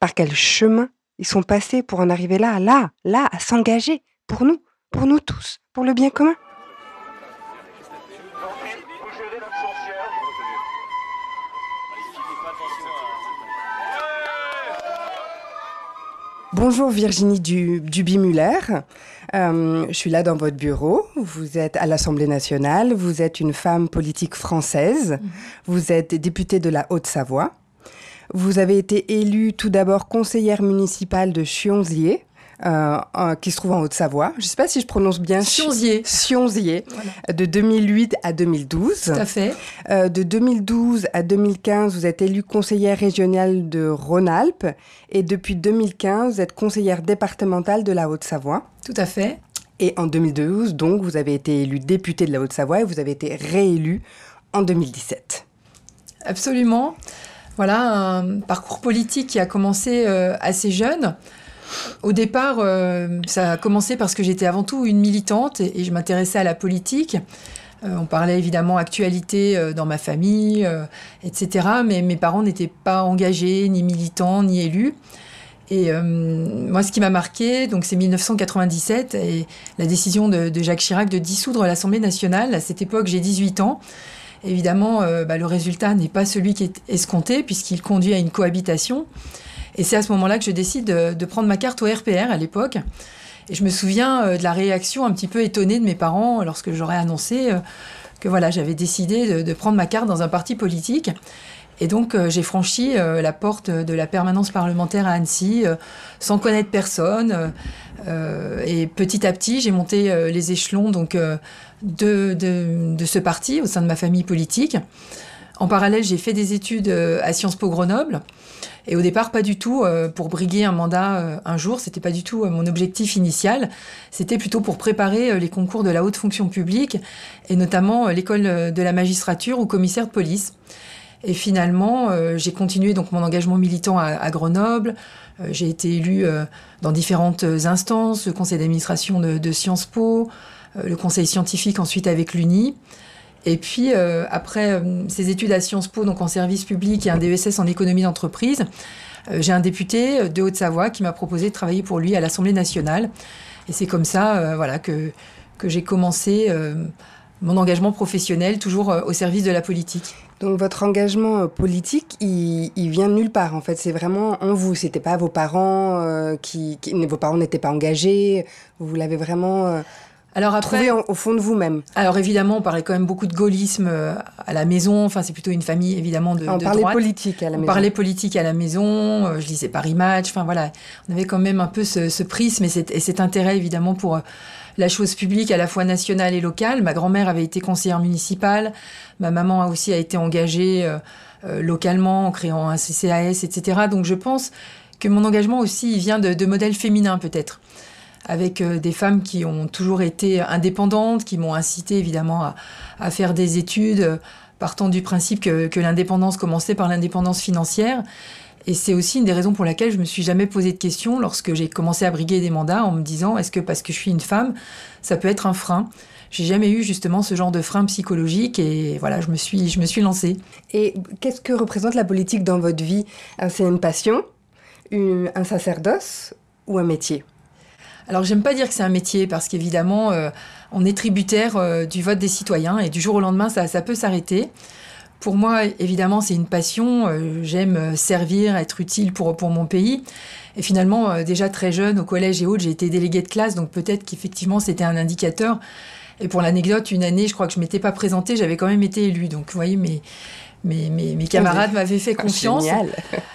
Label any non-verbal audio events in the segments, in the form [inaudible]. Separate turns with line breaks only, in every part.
Par quel chemin ils sont passés pour en arriver là, là, là, à s'engager pour nous, pour nous tous, pour le bien commun? Bonjour Virginie Duby-Muller. Euh, je suis là dans votre bureau. Vous êtes à l'Assemblée nationale. Vous êtes une femme politique française. Mhm. Vous êtes députée de la Haute-Savoie. Vous avez été élue tout d'abord conseillère municipale de Chionzier. Euh, qui se trouve en Haute-Savoie. Je ne sais pas si je prononce bien.
Chionzier.
Chionzier, de 2008 à 2012.
Tout à fait.
Euh, de 2012 à 2015, vous êtes élue conseillère régionale de Rhône-Alpes. Et depuis 2015, vous êtes conseillère départementale de la Haute-Savoie.
Tout à fait.
Et en 2012, donc, vous avez été élue députée de la Haute-Savoie et vous avez été réélue en 2017.
Absolument. Voilà, un parcours politique qui a commencé euh, assez jeune. Au départ, euh, ça a commencé parce que j'étais avant tout une militante et, je m'intéressais à la politique. Euh, on parlait évidemment actualité dans ma famille, etc. Mais mes parents n'étaient pas engagés, ni militants, ni élus. Et moi, ce qui m'a marqué, donc c'est 1997 et la décision de, de Jacques Chirac de dissoudre l'Assemblée nationale. À cette époque, j'ai 18 ans. Évidemment, euh, bah, le résultat n'est pas celui qui est escompté puisqu'il conduit à une cohabitation. Et c'est à ce moment-là que je décide de, prendre ma carte au RPR à l'époque. Et je me souviens euh, de la réaction un petit peu étonnée de mes parents lorsque j'aurais annoncé euh, que voilà, j'avais décidé de, prendre ma carte dans un parti politique. Et donc j'ai franchi la porte de la permanence parlementaire à Annecy sans connaître personne. et petit à petit, j'ai monté les échelons donc de, de, ce parti au sein de ma famille politique. En parallèle, j'ai fait des études euh, à Sciences Po Grenoble. Et au départ, pas du tout euh, pour briguer un mandat euh, un jour. C'était pas du tout mon objectif initial. C'était plutôt pour préparer les concours de la haute fonction publique et notamment l'école de la magistrature ou commissaire de police. Et finalement, j'ai continué donc mon engagement militant à, Grenoble. j'ai été élue dans différentes instances, le conseil d'administration de, Sciences Po, euh, le conseil scientifique ensuite avec l'UNI. Et puis, euh, après euh, ces études à Sciences Po, donc en service public et un DESS en économie d'entreprise, j'ai un député de Haute-Savoie qui m'a proposé de travailler pour lui à l'Assemblée nationale. Et c'est comme ça voilà, que j'ai commencé mon engagement professionnel, toujours au service de la politique.
Donc votre engagement politique, il, vient de nulle part en fait. C'est vraiment en vous. C'était pas vos parents qui, vos parents n'étaient pas engagés. Vous l'avez vraiment alors après, au fond de vous-même.
Alors évidemment, on parlait quand même beaucoup de gaullisme euh, à la maison. Enfin, c'est plutôt une famille évidemment de,
on parlait politique à la maison.
On parlait politique à la maison. Euh, je lisais Paris Match. Enfin voilà, on avait quand même un peu ce, prisme et cet, intérêt évidemment pour euh, la chose publique à la fois nationale et locale. Ma grand-mère avait été conseillère municipale. Ma maman a aussi a été engagée localement en créant un CCAS, etc. Donc je pense que mon engagement aussi vient de, modèles féminins peut-être avec euh, des femmes qui ont toujours été indépendantes, qui m'ont incité évidemment à, faire des études, euh, partant du principe que, l'indépendance commençait par l'indépendance financière. Et c'est aussi une des raisons pour laquelle je me suis jamais posé de questions lorsque j'ai commencé à briguer des mandats en me disant est-ce que parce que je suis une femme, ça peut être un frein? J'ai jamais eu justement ce genre de frein psychologique et voilà, je me suis, je me suis lancée.
Et qu'est-ce que représente la politique dans votre vie? C'est une passion, un sacerdoce ou un métier?
Alors j'aime pas dire que c'est un métier parce qu'évidemment euh, on est tributaire euh, du vote des citoyens et du jour au lendemain ça, ça peut s'arrêter. Pour moi, évidemment, c'est une passion. Euh, j'aime servir, être utile pour, pour mon pays. Et finalement, déjà très jeune, au collège et autres, j'ai été déléguée de classe, donc peut-être qu'effectivement, c'était un indicateur. Et pour l'anecdote, une année, je crois que je m'étais pas présentée, j'avais quand même été élue. Donc, vous voyez, mes, mes, mes, camarades m'avaient fait confiance.
Génial. [laughs]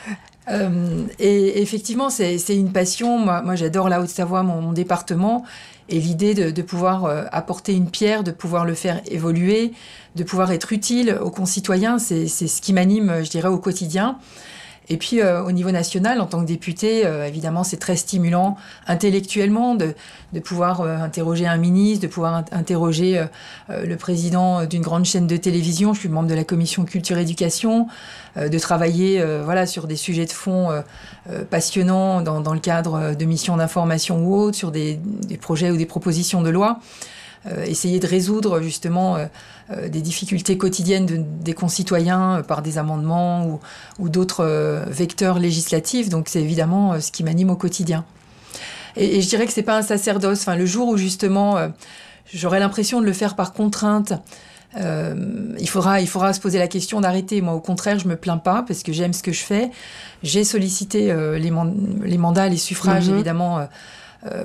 Euh, et effectivement, c'est une passion. Moi, moi j'adore la Haute-Savoie, mon, département. Et l'idée de, pouvoir euh, apporter une pierre, de pouvoir le faire évoluer, de pouvoir être utile aux concitoyens, c'est ce qui m'anime, je dirais, au quotidien. Et puis euh, au niveau national, en tant que député, euh, évidemment, c'est très stimulant intellectuellement de, pouvoir euh, interroger un ministre, de pouvoir interroger le président d'une grande chaîne de télévision. Je suis membre de la commission culture-éducation, de travailler voilà, sur des sujets de fond passionnants dans, le cadre de missions d'information ou autres, sur des projets ou des propositions de loi. Euh, essayer de résoudre justement euh, euh, des difficultés quotidiennes des concitoyens par des amendements ou, d'autres vecteurs législatifs. Donc c'est évidemment ce qui m'anime au quotidien. Et, je dirais que c'est pas un sacerdoce. Enfin, le jour où justement j'aurais l'impression de le faire par contrainte, il, faudra, il faudra se poser la question d'arrêter. Moi, au contraire, je me plains pas parce que j'aime ce que je fais. J'ai sollicité les, les, mandats, les suffrages, mhm. évidemment,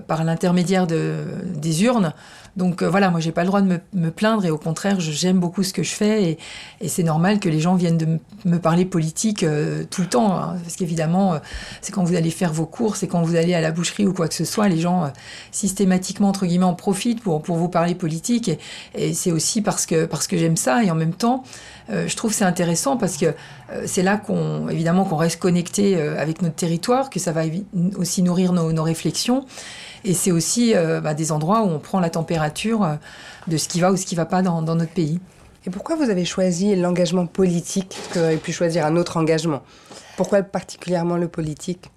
par l'intermédiaire de, des urnes. Donc euh, voilà, moi j'ai pas le droit de me, plaindre et au contraire, j'aime beaucoup ce que je fais et, c'est normal que les gens viennent de me parler politique euh, tout le temps, hein, parce qu'évidemment, euh, c'est quand vous allez faire vos courses, c'est quand vous allez à la boucherie ou quoi que ce soit, les gens systématiquement entre guillemets en profitent pour pour vous parler politique et, c'est aussi parce que parce que j'aime ça et en même temps, je trouve c'est intéressant parce que c'est là qu'on évidemment qu'on reste connecté avec notre territoire, que ça va aussi nourrir nos, nos réflexions. Et c'est aussi euh, bah, des endroits où on prend la température euh, de ce qui va ou ce qui ne va pas dans, notre pays.
Et pourquoi vous avez choisi l'engagement politique que vous auriez pu choisir un autre engagement? Pourquoi particulièrement le politique?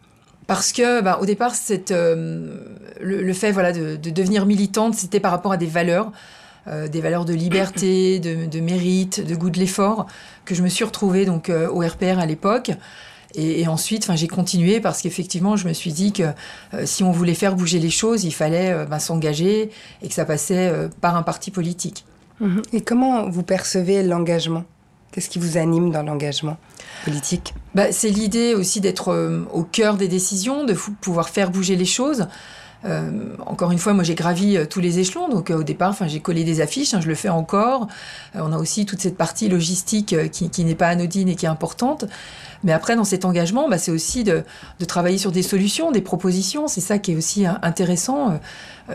Parce que, bah, au départ, euh, le, fait voilà, de, devenir militante, c'était par rapport à des valeurs, des valeurs de liberté, de, mérite, de goût de l'effort, que je me suis retrouvée donc, au RPR à l'époque. Et, ensuite, j'ai continué parce qu'effectivement, je me suis dit que euh, si on voulait faire bouger les choses, il fallait euh, bah, s'engager et que ça passait euh, par un parti politique.
Mhm. Et comment vous percevez l'engagement? Qu'est-ce qui vous anime dans l'engagement politique?
Bah, C'est l'idée aussi d'être au cœur des décisions, de pouvoir faire bouger les choses. Euh, encore une fois, moi j'ai gravi euh, tous les échelons, donc euh, au départ, j'ai collé des affiches, hein, je le fais encore. on a aussi toute cette partie logistique qui, n'est pas anodine et qui est importante. Mais après, dans cet engagement, bah, c'est aussi de, travailler sur des solutions, des propositions. C'est ça qui est aussi intéressant.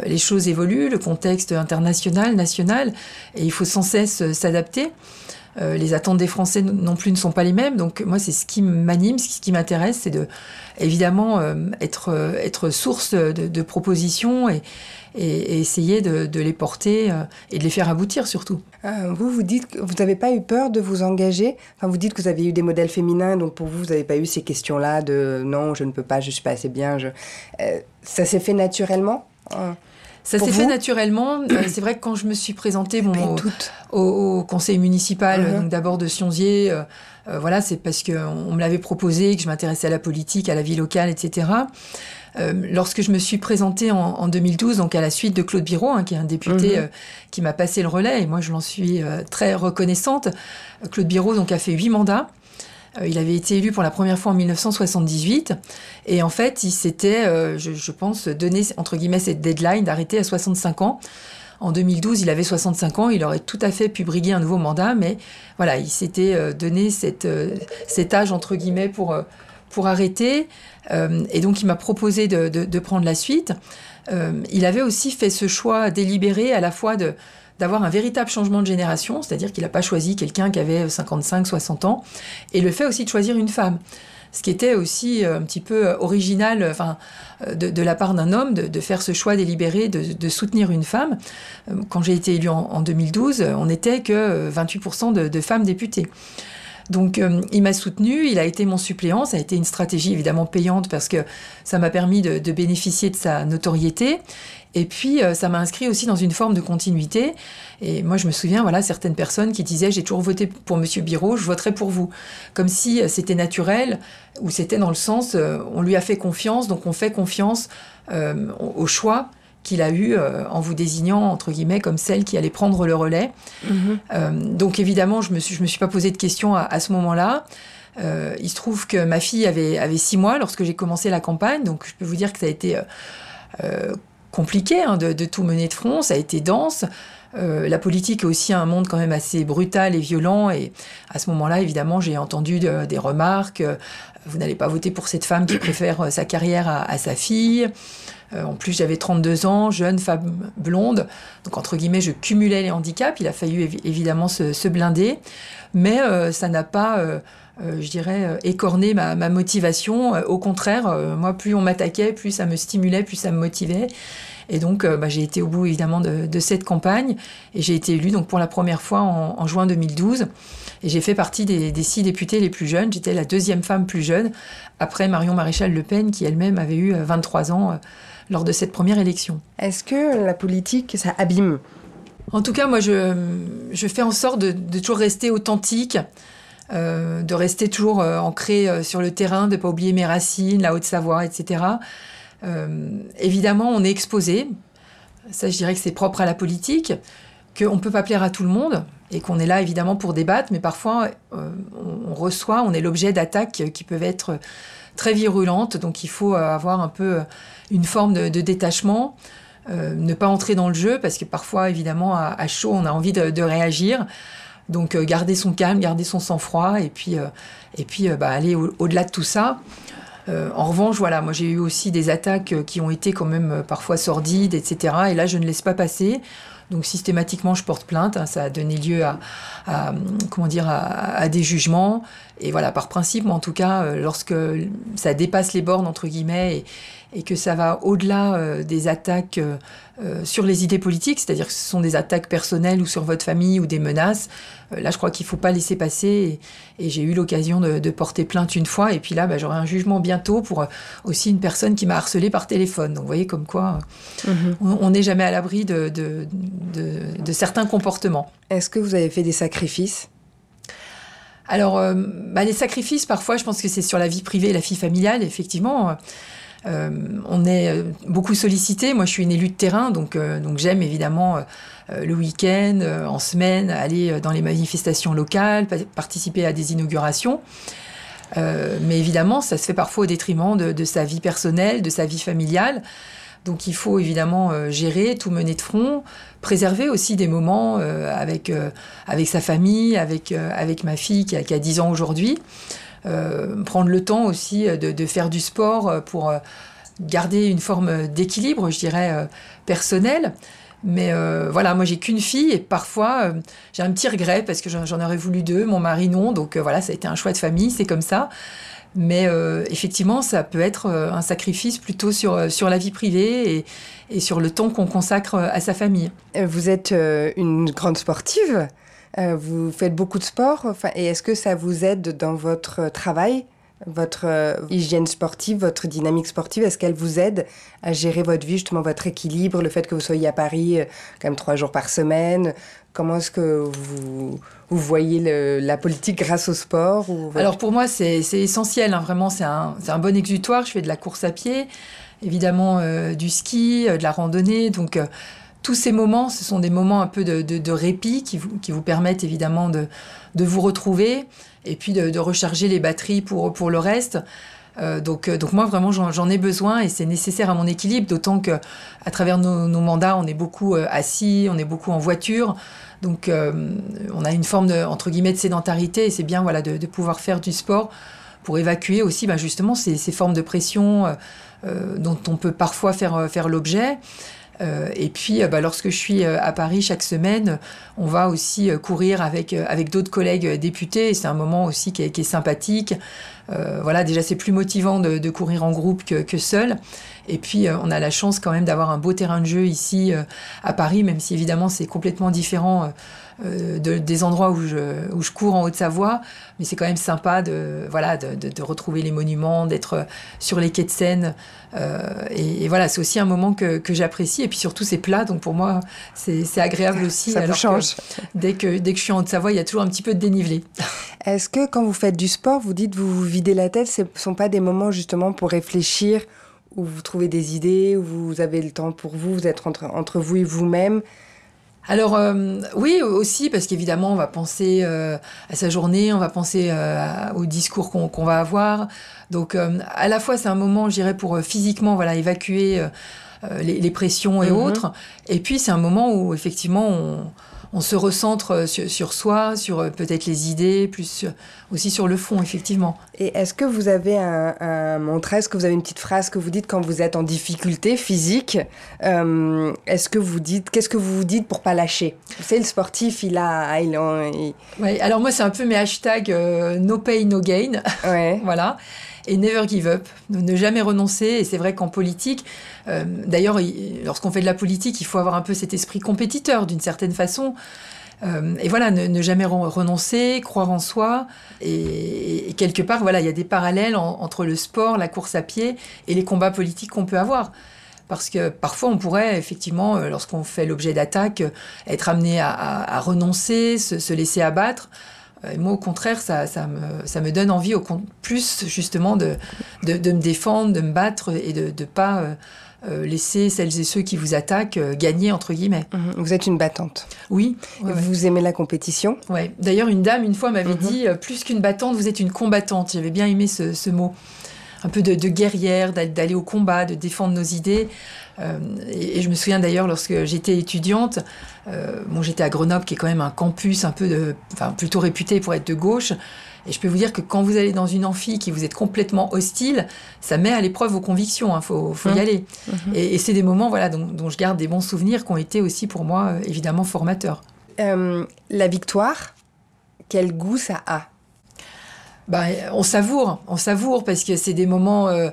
les choses évoluent, le contexte international, national, et il faut sans cesse s'adapter. Euh, les attentes des Français non plus ne sont pas les mêmes. Donc moi, c'est ce qui m'anime, ce qui m'intéresse, c'est de évidemment euh, être, euh, être source de, propositions et, essayer de, les porter et de les faire aboutir surtout.
vous, vous dites que vous n'avez pas eu peur de vous engager? Enfin, vous dites que vous avez eu des modèles féminins, donc pour vous, vous n'avez pas eu ces questions-là de non, je ne peux pas, je suis pas assez bien. Ça s'est fait naturellement?
Ça s'est fait naturellement. [clears throat] Euh, c'est vrai que quand je me suis présentée bon, au, conseil municipal, uh-huh. donc d'abord de Sionzier, euh, euh, voilà, c'est parce qu'on me l'avait proposé, que je m'intéressais à la politique, à la vie locale, etc. lorsque je me suis présentée en, 2012, donc à la suite de Claude Biro, hein, qui est un député uh-huh. qui m'a passé le relais, et moi je l'en suis très reconnaissante. Claude Biro donc a fait huit mandats. Euh, il avait été élu pour la première fois en 1978. Et en fait, il s'était, euh, je, pense, donné, entre guillemets, cette deadline d'arrêter à 65 ans. En 2012, il avait 65 ans, il aurait tout à fait pu briguer un nouveau mandat, mais voilà, il s'était euh, donné cet âge, entre guillemets, pour, pour arrêter. et donc, il m'a proposé de, prendre la suite. il avait aussi fait ce choix délibéré à la fois de d'avoir un véritable changement de génération, c'est-à-dire qu'il n'a pas choisi quelqu'un qui avait 55, 60 ans, et le fait aussi de choisir une femme. Ce qui était aussi euh, un petit peu euh, original euh, enfin, de, la part d'un homme de, faire ce choix délibéré de, soutenir une femme. Quand j'ai été élue en, 2012, on n'était que 28% de, femmes députées. Donc il m'a soutenu, il a été mon suppléant, ça a été une stratégie évidemment payante parce que ça m'a permis de, bénéficier de sa notoriété et puis, euh, ça m'a inscrit aussi dans une forme de continuité. Et moi, je me souviens, voilà, certaines personnes qui disaient J'ai toujours voté pour Monsieur Biro, je voterai pour vous. Comme si euh, c'était naturel, ou c'était dans le sens euh, on lui a fait confiance, donc on fait confiance au choix qu'il a eu en vous désignant, entre guillemets, comme celle qui allait prendre le relais. Mm-hmm. donc, évidemment, je ne me, suis, je me suis pas posé de questions à, ce moment-là. il se trouve que ma fille avait, avait six mois lorsque j'ai commencé la campagne, donc je peux vous dire que ça a été compliqué hein, de, tout mener de front, ça a été dense. Euh, la politique est aussi un monde quand même assez brutal et violent. Et à ce moment-là, évidemment, j'ai entendu des remarques. Euh, vous n'allez pas voter pour cette femme qui préfère euh, sa carrière à, sa fille. En plus, j'avais 32 ans, jeune femme blonde. Donc, entre guillemets, je cumulais les handicaps. Il a fallu évidemment se, blinder. Mais ça n'a pas je dirais, écorné ma, motivation. Au contraire, moi, plus on m'attaquait, plus ça me stimulait, plus ça me motivait. Et donc, bah, j'ai été au bout évidemment de, cette campagne et j'ai été élue donc pour la première fois en, juin 2012. Et j'ai fait partie des, des, six députés les plus jeunes. J'étais la deuxième femme plus jeune après Marion Maréchal Le Pen qui elle-même avait eu 23 ans lors de cette première élection.
Est-ce que la politique, ça abîme?
En tout cas, moi, je, je fais en sorte de, toujours rester authentique, euh, de rester toujours euh, ancré euh, sur le terrain, de ne pas oublier mes racines, la Haute-Savoie, etc. évidemment, on est exposé. Ça, je dirais que c'est propre à la politique, qu'on ne peut pas plaire à tout le monde et qu'on est là évidemment pour débattre, mais parfois on, reçoit, on est l'objet d'attaques qui peuvent être très virulentes, donc il faut avoir un peu une forme de, détachement. Euh, ne pas entrer dans le jeu parce que parfois, évidemment, à, chaud, on a envie de, réagir. Donc, euh, garder son calme, garder son sang-froid et puis, euh, et puis bah, aller au-delà de tout ça. En revanche, voilà, moi j'ai eu aussi des attaques qui ont été quand même parfois sordides, etc. Et là, je ne laisse pas passer. Donc systématiquement, je porte plainte. Hein. ça a donné lieu à, comment dire, à, des jugements. Et voilà, par principe, en tout cas, lorsque ça dépasse les bornes entre guillemets et, et que ça va au-delà euh, des attaques euh, euh, sur les idées politiques, c'est-à-dire que ce sont des attaques personnelles ou sur votre famille ou des menaces. là, je crois qu'il ne faut pas laisser passer. Et, j'ai eu l'occasion de, porter plainte une fois. Et puis là, bah, j'aurai un jugement bientôt pour aussi une personne qui m'a harcelé par téléphone. Donc, vous voyez comme quoi mhm. on n'est jamais à l'abri de, de, de, certains comportements.
Est-ce que vous avez fait des sacrifices?
Alors, bah, les sacrifices, parfois, je pense que c'est sur la vie privée et la vie familiale, effectivement. Euh, on est euh, beaucoup sollicité. Moi, je suis une élue de terrain, donc, euh, j'aime évidemment le week-end, en semaine, aller dans les manifestations locales, participer à des inaugurations. mais évidemment, ça se fait parfois au détriment de, sa vie personnelle, de sa vie familiale. Donc il faut évidemment gérer, tout mener de front, préserver aussi des moments avec, sa famille, avec, avec ma fille qui a, qui a 10 ans aujourd'hui. Euh, prendre le temps aussi euh, de, faire du sport euh, pour garder une forme d'équilibre, je dirais, personnel. Mais voilà, moi j'ai qu'une fille et parfois j'ai un petit regret parce que j'en aurais voulu deux, mon mari non, donc voilà, ça a été un choix de famille, c'est comme ça. Mais effectivement, ça peut être un sacrifice plutôt sur, sur la vie privée et, et sur le temps qu'on consacre à sa famille.
Vous êtes une grande sportive euh, vous faites beaucoup de sport, et est-ce que ça vous aide dans votre travail votre euh, hygiène sportive, votre dynamique sportive, est-ce qu'elle vous aide à gérer votre vie, justement votre équilibre, le fait que vous soyez à Paris euh, quand même trois jours par semaine? Comment est-ce que vous, voyez la politique grâce au sport
Alors pour moi, c'est essentiel, hein, vraiment, c'est un, un, bon exutoire. Je fais de la course à pied, évidemment du ski, de la randonnée, donc tous ces moments, ce sont des moments un peu de, répit qui vous, permettent évidemment de, vous retrouver et puis de, recharger les batteries pour, le reste. Euh, donc, euh, donc moi vraiment j'en ai besoin et c'est nécessaire à mon équilibre, d'autant que à travers nos, mandats on est beaucoup euh, assis, on est beaucoup en voiture, donc on a une forme de entre guillemets de sédentarité et c'est bien voilà de, pouvoir faire du sport pour évacuer aussi ben, justement ces, formes de pression dont on peut parfois faire l'objet. Euh, et puis, euh, bah, lorsque je suis euh, à Paris chaque semaine, on va aussi courir avec, avec d'autres collègues députés. C'est un moment aussi qui est, sympathique. voilà, déjà, c'est plus motivant de, courir en groupe que, que seul. Et puis, on a la chance quand même d'avoir un beau terrain de jeu ici à Paris, même si évidemment c'est complètement différent euh, des endroits où je, où je cours en Haute-Savoie, mais c'est quand même sympa de, voilà, de, de, retrouver les monuments, d'être sur les quais de Seine. Euh, et, voilà, c'est aussi un moment que, que j'apprécie. Et puis surtout, c'est plat, donc pour moi, c'est agréable aussi.
Ça alors change.
dès, que, dès que je suis en Haute-Savoie, il y a toujours un petit peu de dénivelé. [laughs]
Est-ce que quand vous faites du sport, vous dites vous vous videz la tête, ce ne sont pas des moments justement pour réfléchir où vous trouvez des idées, où vous avez le temps pour vous, vous êtes entre, entre vous et vous-même?
Alors euh, oui aussi parce qu'évidemment on va penser euh, à sa journée, on va penser euh, au discours qu'on va avoir. Donc à la fois c'est un moment, je dirais, pour physiquement voilà évacuer les, pressions et mhm. autres. Et puis c'est un moment où effectivement on, on se recentre sur, soi, sur peut-être les idées, plus aussi sur le fond, effectivement.
Et est-ce que vous avez un, un mantra, est-ce que vous avez une petite phrase que vous dites quand vous êtes en difficulté physique Est-ce que vous dites, qu'est-ce que vous vous dites pour pas lâcher? Vous savez, le sportif, il a, il,
Ouais, alors moi, c'est un peu mes hashtags no pain, no gain.
Ouais. [laughs]
voilà et never give up, ne jamais renoncer. Et c'est vrai qu'en politique, euh, d'ailleurs, lorsqu'on fait de la politique, il faut avoir un peu cet esprit compétiteur d'une certaine façon. Euh, et voilà, ne, jamais renoncer, croire en soi. Et, quelque part, voilà, il y a des parallèles entre le sport, la course à pied et les combats politiques qu'on peut avoir. Parce que parfois, on pourrait effectivement, euh, lorsqu'on fait l'objet d'attaques, être amené à, renoncer, se, laisser abattre. Et moi, au contraire, ça, ça, me, ça me donne envie, au plus justement, de, de, me défendre, de me battre et de ne pas euh, euh, laisser celles et ceux qui vous attaquent euh, gagner, entre guillemets.
Mhm. Vous êtes une battante.
Oui.
vous aimez la compétition
Oui. D'ailleurs, une dame, une fois, m'avait mhm. dit plus qu'une battante, vous êtes une combattante. J'avais bien aimé ce, ce mot un peu de, de guerrière, d'aller au combat, de défendre nos idées. Euh, et, je me souviens d'ailleurs lorsque j'étais étudiante, euh, bon, j'étais à Grenoble, qui est quand même un campus un peu de, enfin, plutôt réputé pour être de gauche. Et je peux vous dire que quand vous allez dans une amphi qui vous êtes complètement hostile, ça met à l'épreuve vos convictions. Il hein, faut, faut, y mmh. aller. Mmh. Et, c'est des moments, voilà, dont, dont, je garde des bons souvenirs qui ont été aussi pour moi euh, évidemment formateurs.
la victoire, quel goût ça a?
Bah, on savoure, on savoure parce que c'est des moments euh,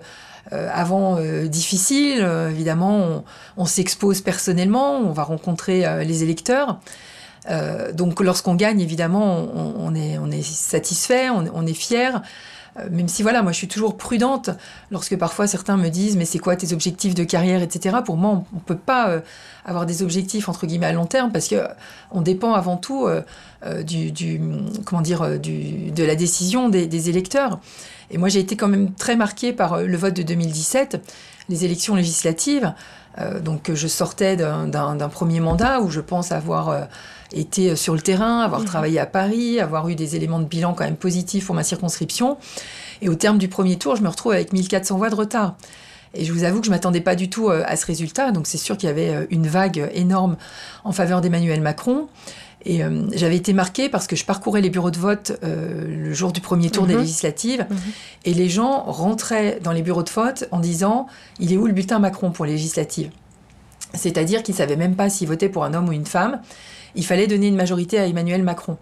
avant euh, difficile. Euh, évidemment, on, s'expose personnellement, on va rencontrer les électeurs. donc lorsqu'on gagne, évidemment, on, est, on est satisfait, on, est fier. Même si voilà, moi je suis toujours prudente lorsque parfois certains me disent mais c'est quoi tes objectifs de carrière, etc. Pour moi, on ne peut pas avoir des objectifs entre guillemets à long terme parce que on dépend avant tout du, comment dire de la décision des, électeurs. Et moi, j'ai été quand même très marquée par euh, le vote de 2017, les élections législatives. Euh, donc, je sortais d'un premier mandat où je pense avoir euh, été sur le terrain, avoir mmh. travaillé à Paris, avoir eu des éléments de bilan quand même positifs pour ma circonscription. Et au terme du premier tour, je me retrouve avec 1400 voix de retard. Et je vous avoue que je m'attendais pas du tout à ce résultat. Donc c'est sûr qu'il y avait une vague énorme en faveur d'Emmanuel Macron. Et euh, j'avais été marquée parce que je parcourais les bureaux de vote euh, le jour du premier tour des mhm. législatives mhm. et les gens rentraient dans les bureaux de vote en disant il est où le bulletin Macron pour les législatives? C'est-à-dire qu'ils ne savaient même pas s'ils votaient pour un homme ou une femme. Il fallait donner une majorité à Emmanuel Macron.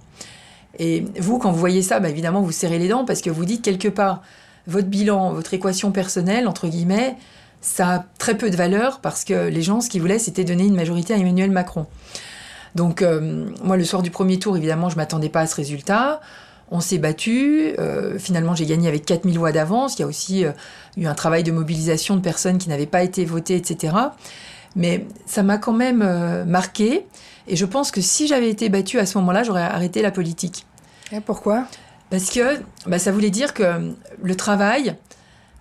Et vous, quand vous voyez ça, bah, évidemment, vous serrez les dents parce que vous dites quelque part votre bilan, votre équation personnelle, entre guillemets, ça a très peu de valeur parce que les gens, ce qu'ils voulaient, c'était donner une majorité à Emmanuel Macron. Donc, euh, moi, le soir du premier tour, évidemment, je m'attendais pas à ce résultat. On s'est battu. Euh, finalement, j'ai gagné avec 4000 voix d'avance. Il y a aussi euh, eu un travail de mobilisation de personnes qui n'avaient pas été votées, etc. Mais ça m'a quand même marqué. Et je pense que si j'avais été battue à ce moment-là, j'aurais arrêté la politique.
Et pourquoi?
Parce que bah, ça voulait dire que le travail,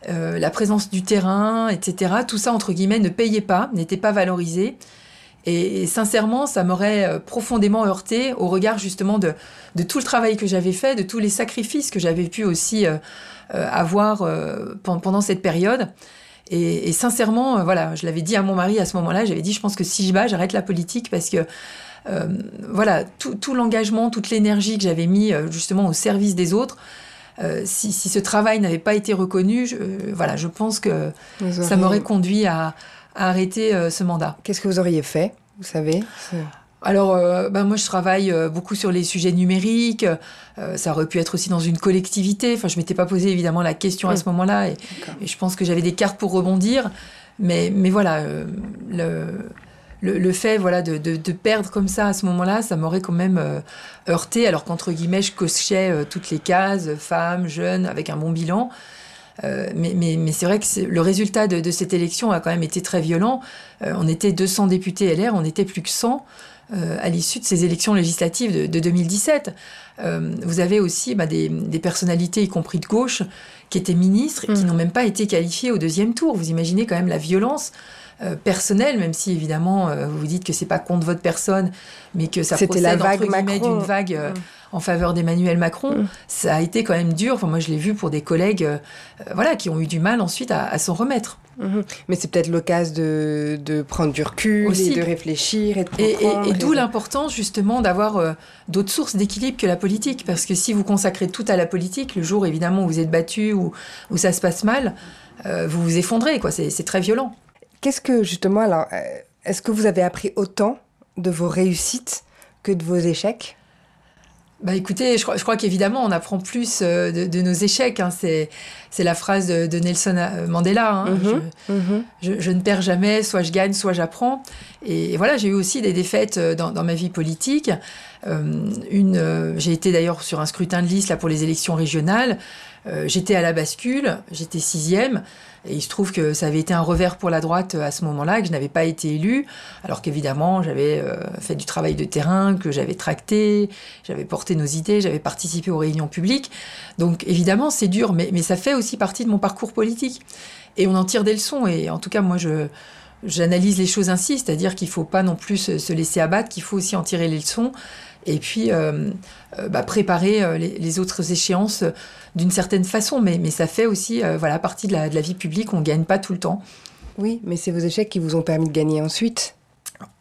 la présence du terrain, etc., tout ça, entre guillemets, ne payait pas, n'était pas valorisé. Et, sincèrement, ça m'aurait euh, profondément heurté au regard justement de, tout le travail que j'avais fait, de tous les sacrifices que j'avais pu aussi euh, euh, avoir pendant cette période. Et, sincèrement, voilà, je l'avais dit à mon mari à ce moment-là, j'avais dit, je pense que si je bats, j'arrête la politique parce que voilà, tout, l'engagement, toute l'énergie que j'avais mis justement au service des autres, si, ce travail n'avait pas été reconnu, je, voilà, je pense que ça m'aurait conduit à, arrêter euh, ce mandat.
Qu'est-ce que vous auriez fait, vous savez?
Alors, euh, ben moi, je travaille euh, beaucoup sur les sujets numériques. ça aurait pu être aussi dans une collectivité. Enfin, je m'étais pas posé évidemment la question à ce moment-là, et, je pense que j'avais des cartes pour rebondir. Mais, mais voilà, le, le, fait voilà de, de, perdre comme ça à ce moment-là, ça m'aurait quand même heurté. Alors qu'entre guillemets, je cochais toutes les cases, femmes, jeunes, avec un bon bilan. Euh, mais, mais, mais c'est vrai que le résultat de, de, cette élection a quand même été très violent. Euh, on était 200 députés LR, on n'était plus que 100 euh, à l'issue de ces élections législatives de, de 2017. vous avez aussi bah, des, des, personnalités, y compris de gauche, qui étaient ministres et qui mmh. n'ont même pas été qualifiées au deuxième tour. Vous imaginez quand même la violence euh, personnel, même si évidemment euh, vous vous dites que c'est pas contre votre personne, mais que ça procède la vague d'une vague euh, mm. en faveur d'Emmanuel Macron. Mm. Ça a été quand même dur. Enfin, moi, je l'ai vu pour des collègues, voilà, qui ont eu du mal ensuite à, s'en remettre.
Mhm. Mais c'est peut-être l'occasion de, de, prendre du recul et de réfléchir et de
comprendre. Et, d'où l'importance justement d'avoir euh, d'autres sources d'équilibre que la politique. Parce que si vous consacrez tout à la politique, le jour évidemment où vous êtes battu ou où ça se passe mal, euh, vous vous effondrez. quoi. C'est très violent.
Qu'est-ce que justement, alors, euh, est-ce que vous avez appris autant de vos réussites que de vos échecs?
Bah écoutez, je crois, je crois qu'évidemment, on apprend plus euh, de, nos échecs. Hein. C'est, c'est la phrase de, Nelson euh, Mandela. Hein. Mhm, mhm. je, je, ne perds jamais, soit je gagne, soit j'apprends. Et, voilà, j'ai eu aussi des défaites euh, dans, ma vie politique. une, j'ai été d'ailleurs sur un scrutin de liste là, pour les élections régionales. j'étais à la bascule, j'étais sixième. Et il se trouve que ça avait été un revers pour la droite à ce moment-là, que je n'avais pas été élue, alors qu'évidemment j'avais euh, fait du travail de terrain, que j'avais tracté, j'avais porté nos idées, j'avais participé aux réunions publiques. Donc évidemment c'est dur, mais, mais ça fait aussi partie de mon parcours politique. Et on en tire des leçons. Et en tout cas, moi je, j'analyse les choses ainsi, c'est-à-dire qu'il ne faut pas non plus se, laisser abattre, qu'il faut aussi en tirer les leçons et puis euh, euh, bah, préparer euh, les, autres échéances d'une certaine façon. Mais, mais, ça fait aussi voilà, partie de la, de la vie publique, on ne gagne pas tout le temps.
Oui, mais c'est vos échecs qui vous ont permis de gagner ensuite.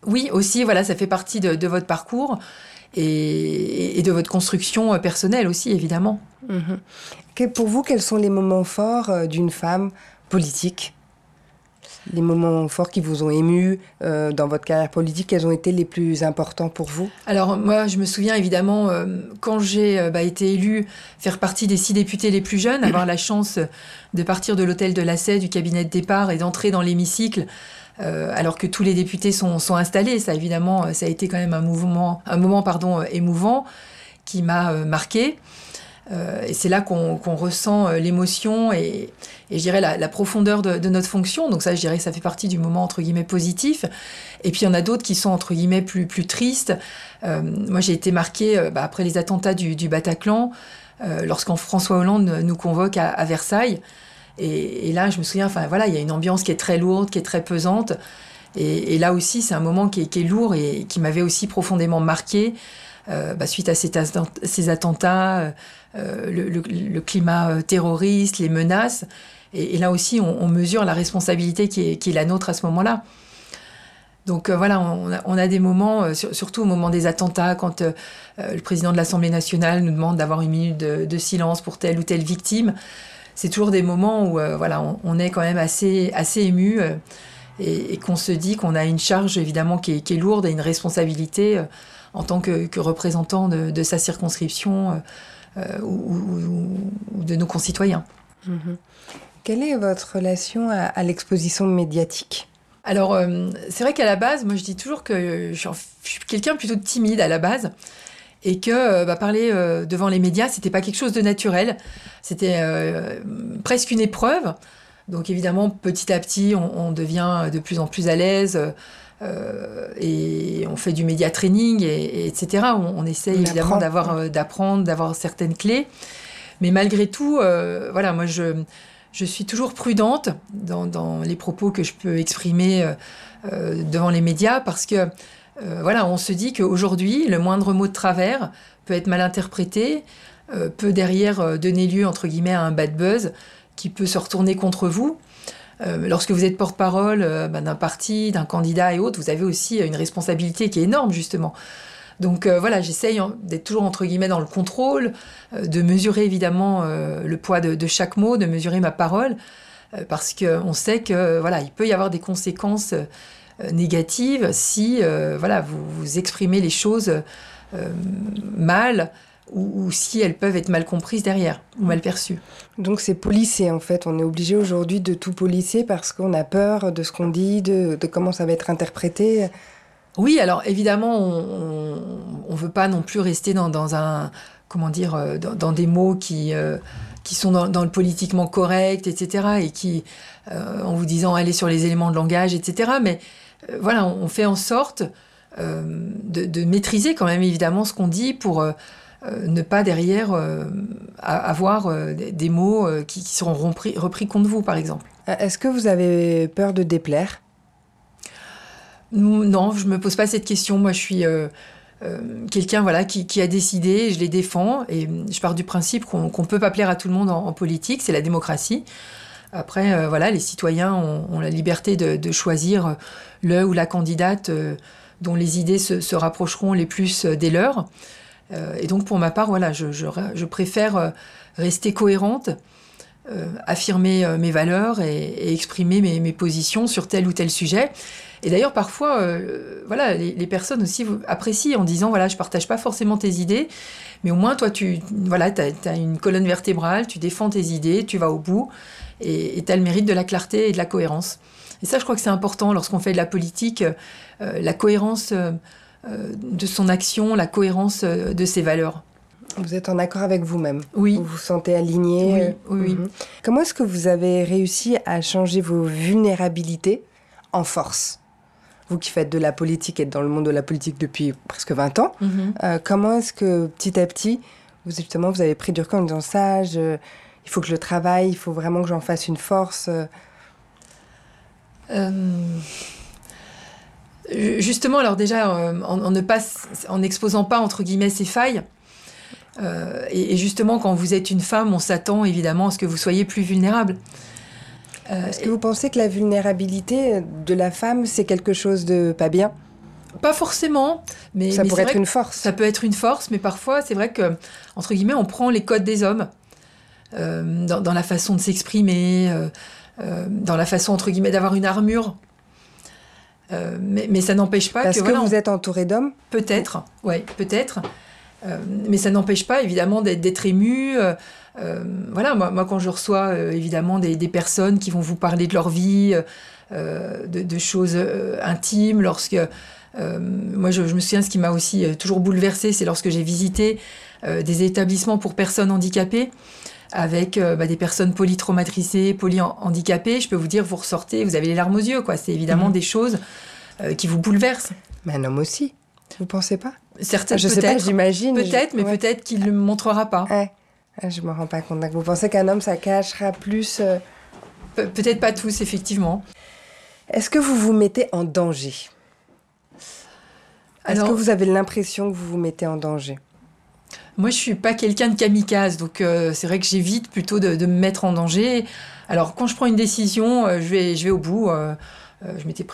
Oui, aussi, voilà, ça fait partie de, votre parcours et, et, de votre construction personnelle aussi, évidemment.
Mhm. pour vous, quels sont les moments forts d'une femme politique? Les moments forts qui vous ont ému euh, dans votre carrière politique, quels ont été les plus importants pour vous?
Alors moi, je me souviens évidemment, euh, quand j'ai euh, bah, été élue, faire partie des six députés les plus jeunes, avoir la chance de partir de l'hôtel de la du cabinet de départ, et d'entrer dans l'hémicycle. alors que tous les députés sont, sont, installés, ça évidemment, ça a été quand même un mouvement, un moment pardon émouvant qui m'a marqué. Euh, et c'est là qu'on ressent euh, l'émotion et, je dirais la, profondeur de, notre fonction. Donc ça, je dirais ça fait partie du moment entre guillemets positif. Et puis il y en a d'autres qui sont entre guillemets plus, tristes. Euh, moi, j'ai été marquée bah, après les attentats du, Bataclan, lorsqu'en François Hollande nous convoque à, Versailles. Et, là, je me souviens, enfin voilà, il y a une ambiance qui est très lourde, qui est très pesante. Et, là aussi, c'est un moment qui est, qui est, lourd et qui m'avait aussi profondément marqué. Bah, suite à ces, attentats, euh, le, climat euh, terroriste, les menaces. Et, là aussi, on, mesure la responsabilité qui est, la nôtre à ce moment-là. Donc euh, voilà, on a, des moments, surtout au moment des attentats, quand le président de l'Assemblée nationale nous demande d'avoir une minute de, silence pour telle ou telle victime. C'est toujours des moments où voilà, on, est quand même assez ému et, qu'on se dit qu'on a une charge évidemment qui est, lourde et une responsabilité en tant que, représentant de, de, sa circonscription euh, ou, de nos concitoyens. Mhm.
Quelle est votre relation à, l'exposition médiatique?
Alors, euh, c'est vrai qu'à la base, moi je dis toujours que je suis quelqu'un plutôt timide à la base et que euh, bah, parler devant les médias, c'était pas quelque chose de naturel, c'était presque une épreuve. Donc évidemment, petit à petit, on, devient de plus en plus à l'aise. Euh, et on fait du média training, et, etc. On, essaie évidemment d'avoir, euh, d'apprendre, d'avoir certaines clés. Mais malgré tout, euh, voilà, moi je, je suis toujours prudente dans, dans, les propos que je peux exprimer devant les médias parce que voilà, on se dit qu'aujourd'hui, le moindre mot de travers peut être mal interprété, peut derrière donner lieu entre guillemets à un bad buzz qui peut se retourner contre vous. Euh, lorsque vous êtes porte-parole euh, bah, d'un parti, d'un candidat et autres, vous avez aussi une responsabilité qui est énorme, justement. Donc euh, voilà, j'essaye d'être toujours entre guillemets dans le contrôle, de mesurer évidemment le poids de, chaque mot, de mesurer ma parole, parce qu'on sait que voilà, il peut y avoir des conséquences négatives si voilà, vous, exprimez les choses mal ou, si elles peuvent être mal comprises derrière ou mal perçues.
Donc c'est policé en fait. On est obligé aujourd'hui de tout policier parce qu'on a peur de ce qu'on dit, de, comment ça va être interprété.
Oui, alors évidemment, on ne veut pas non plus rester dans, un comment dire euh, dans, des mots qui euh, qui sont dans, le politiquement correct, etc. Et qui euh, en vous disant aller sur les éléments de langage, etc. Mais voilà, on, fait en sorte de, de, maîtriser quand même évidemment ce qu'on dit pour ne pas derrière euh, avoir euh, des mots qui, seront repris, contre vous, par exemple.
Est-ce que vous avez peur de déplaire?
Non, je ne me pose pas cette question. Moi, je suis quelqu'un voilà, qui, a décidé, je les défends, et je pars du principe qu'on ne peut pas plaire à tout le monde en, politique, c'est la démocratie. Après, voilà, les citoyens ont, la liberté de, choisir le ou la candidate dont les idées se, rapprocheront les plus des leurs. Et donc, pour ma part, voilà, je, préfère rester cohérente, affirmer mes valeurs et, exprimer mes, positions sur tel ou tel sujet. Et d'ailleurs, parfois, euh, voilà, les, personnes aussi apprécient en disant, voilà, je partage pas forcément tes idées, mais au moins, toi, tu voilà, as, une colonne vertébrale, tu défends tes idées, tu vas au bout, et tu as le mérite de la clarté et de la cohérence. Et ça, je crois que c'est important lorsqu'on fait de la politique, euh, la cohérence euh, de son action, la cohérence de ses valeurs.
Vous êtes en accord avec vous-même
Oui.
Vous vous sentez aligné
Oui, oui. Mhm.
Comment est-ce que vous avez réussi à changer vos vulnérabilités en force? Vous qui faites de la politique et dans le monde de la politique depuis presque 20 ans, mhm. euh, comment est-ce que petit à petit, vous, justement, vous avez pris du recul en disant ça, il faut que je travaille, il faut vraiment que j'en fasse une force euh?
Euh, Justement, alors déjà, en, ne pas, en n'exposant pas, entre guillemets, ces failles, et, et, justement, quand vous êtes une femme, on s'attend évidemment à ce que vous soyez plus vulnérable.
Euh, Est-ce que vous pensez que la vulnérabilité de la femme, c'est quelque chose de pas bien?
Pas forcément, mais
ça pourrait être une force.
Ça peut être une force, mais parfois c'est vrai que entre guillemets on prend les codes des hommes euh, dans, la façon de s'exprimer, euh, dans la façon entre guillemets d'avoir une armure. Mais, ça n'empêche pas
Parce
que,
que vous êtes entouré d'hommes.
Peut-être, ouais, peut-être. mais ça n'empêche pas évidemment d'être ému. Euh, voilà, moi, quand je reçois euh, évidemment des, personnes qui vont vous parler de leur vie, euh, de, choses intimes, lorsque moi je, me souviens ce qui m'a aussi toujours bouleversée, c'est lorsque j'ai visité des établissements pour personnes handicapées avec bah, des personnes polytraumatisées, polyhandicapées, je peux vous dire, vous ressortez, vous avez les larmes aux yeux, quoi. C'est évidemment mhm. des choses qui vous bouleversent.
Mais un homme aussi, vous pensez pas?
Certaines,
je sais pas, j'imagine.
Peut-être, mais peut-être qu'il ne le montrera pas.
Ah, je me rends pas compte. Vous pensez qu'un homme, ça cachera plus euh,
Peut-être pas tous, effectivement.
Est-ce que vous vous mettez en danger? Est-ce que vous avez l'impression que vous vous mettez en danger?
Moi, je suis pas quelqu'un de kamikaze, donc euh, c'est vrai que j'évite plutôt de, me mettre en danger. Alors, quand je prends une décision, euh, je, vais, je vais au bout. je m'étais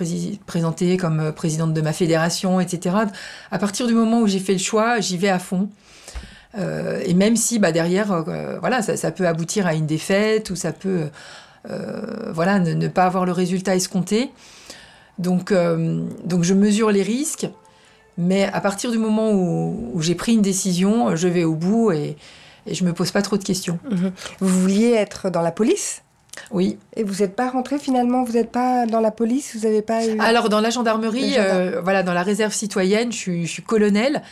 présentée comme présidente de ma fédération, etc. À partir du moment où j'ai fait le choix, j'y vais à fond. Euh, et même si bah, derrière, euh, voilà, ça, peut aboutir à une défaite ou ça peut euh, voilà, ne, pas avoir le résultat escompté. Donc, donc je mesure les risques, mais à partir du moment où, j'ai pris une décision, je vais au bout et, et je me pose pas trop de questions.
Mhm. Vous vouliez être dans la police?
Oui.
Et vous n'êtes pas rentré finalement? Vous n'êtes pas dans la police? Vous n'avez pas eu...
Alors dans la gendarmerie, voilà, dans la réserve citoyenne, je suis, je suis colonel.